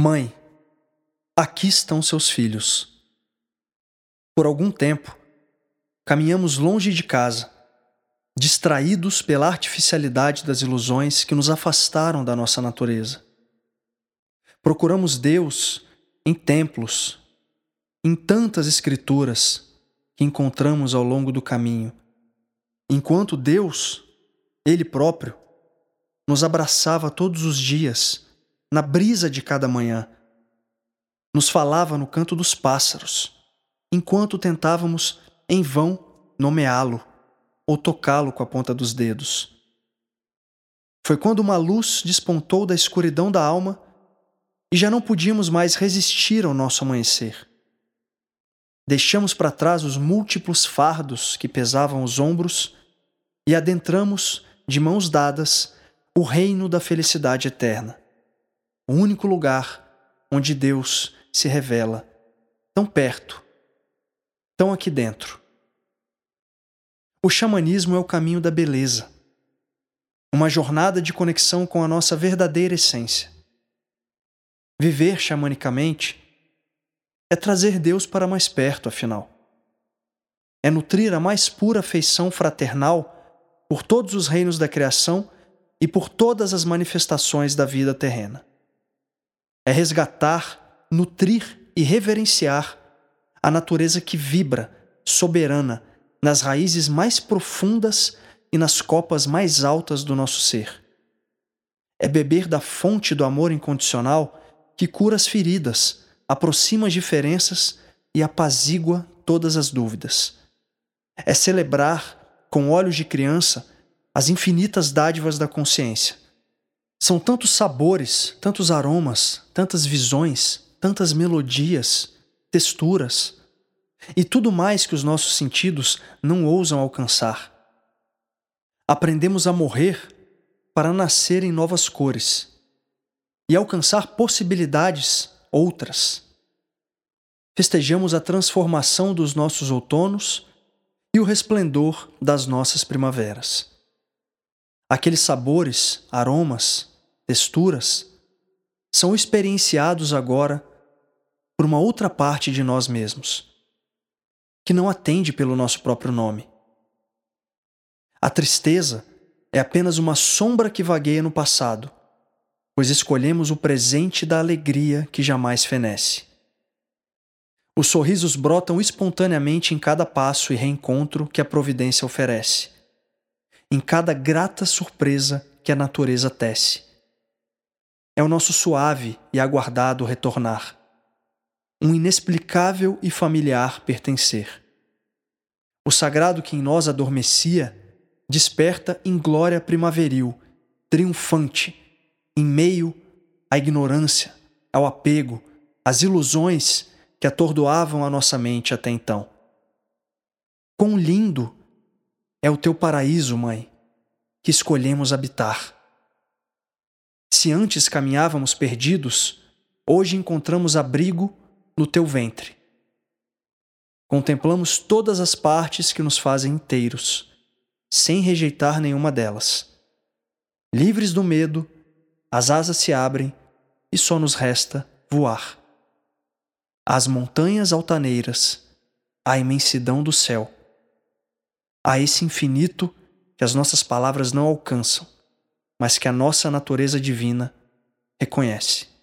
Mãe, aqui estão seus filhos. Por algum tempo, caminhamos longe de casa, distraídos pela artificialidade das ilusões que nos afastaram da nossa natureza. Procuramos Deus em templos, em tantas escrituras que encontramos ao longo do caminho, enquanto Deus, Ele próprio, nos abraçava todos os dias, na brisa de cada manhã, nos falava no canto dos pássaros, enquanto tentávamos em vão nomeá-lo ou tocá-lo com a ponta dos dedos. Foi quando uma luz despontou da escuridão da alma e já não podíamos mais resistir ao nosso amanhecer. Deixamos para trás os múltiplos fardos que pesavam os ombros e adentramos, de mãos dadas, o reino da felicidade eterna. O único lugar onde Deus se revela, tão perto, tão aqui dentro. O xamanismo é o caminho da beleza, uma jornada de conexão com a nossa verdadeira essência. Viver xamanicamente é trazer Deus para mais perto, afinal. É nutrir a mais pura afeição fraternal por todos os reinos da criação e por todas as manifestações da vida terrena. É resgatar, nutrir e reverenciar a natureza que vibra, soberana, nas raízes mais profundas e nas copas mais altas do nosso ser. É beber da fonte do amor incondicional que cura as feridas, aproxima as diferenças e apazigua todas as dúvidas. É celebrar, com olhos de criança, as infinitas dádivas da consciência. São tantos sabores, tantos aromas, tantas visões, tantas melodias, texturas e tudo mais que os nossos sentidos não ousam alcançar. Aprendemos a morrer para nascer em novas cores e alcançar possibilidades outras. Festejamos a transformação dos nossos outonos e o resplendor das nossas primaveras. Aqueles sabores, aromas, texturas são experienciados agora por uma outra parte de nós mesmos, que não atende pelo nosso próprio nome. A tristeza é apenas uma sombra que vagueia no passado, pois escolhemos o presente da alegria que jamais fenece. Os sorrisos brotam espontaneamente em cada passo e reencontro que a providência oferece, em cada grata surpresa que a natureza tece. É o nosso suave e aguardado retornar um inexplicável e familiar pertencer. O sagrado que em nós adormecia desperta em glória primaveril, triunfante, em meio à ignorância, ao apego, às ilusões que atordoavam a nossa mente até então. Quão lindo é o teu paraíso, mãe, que escolhemos habitar. Se antes caminhávamos perdidos, hoje encontramos abrigo no teu ventre. Contemplamos todas as partes que nos fazem inteiros, sem rejeitar nenhuma delas. Livres do medo, as asas se abrem e só nos resta voar. As montanhas altaneiras, a imensidão do céu, a esse infinito que as nossas palavras não alcançam, mas que a nossa natureza divina reconhece.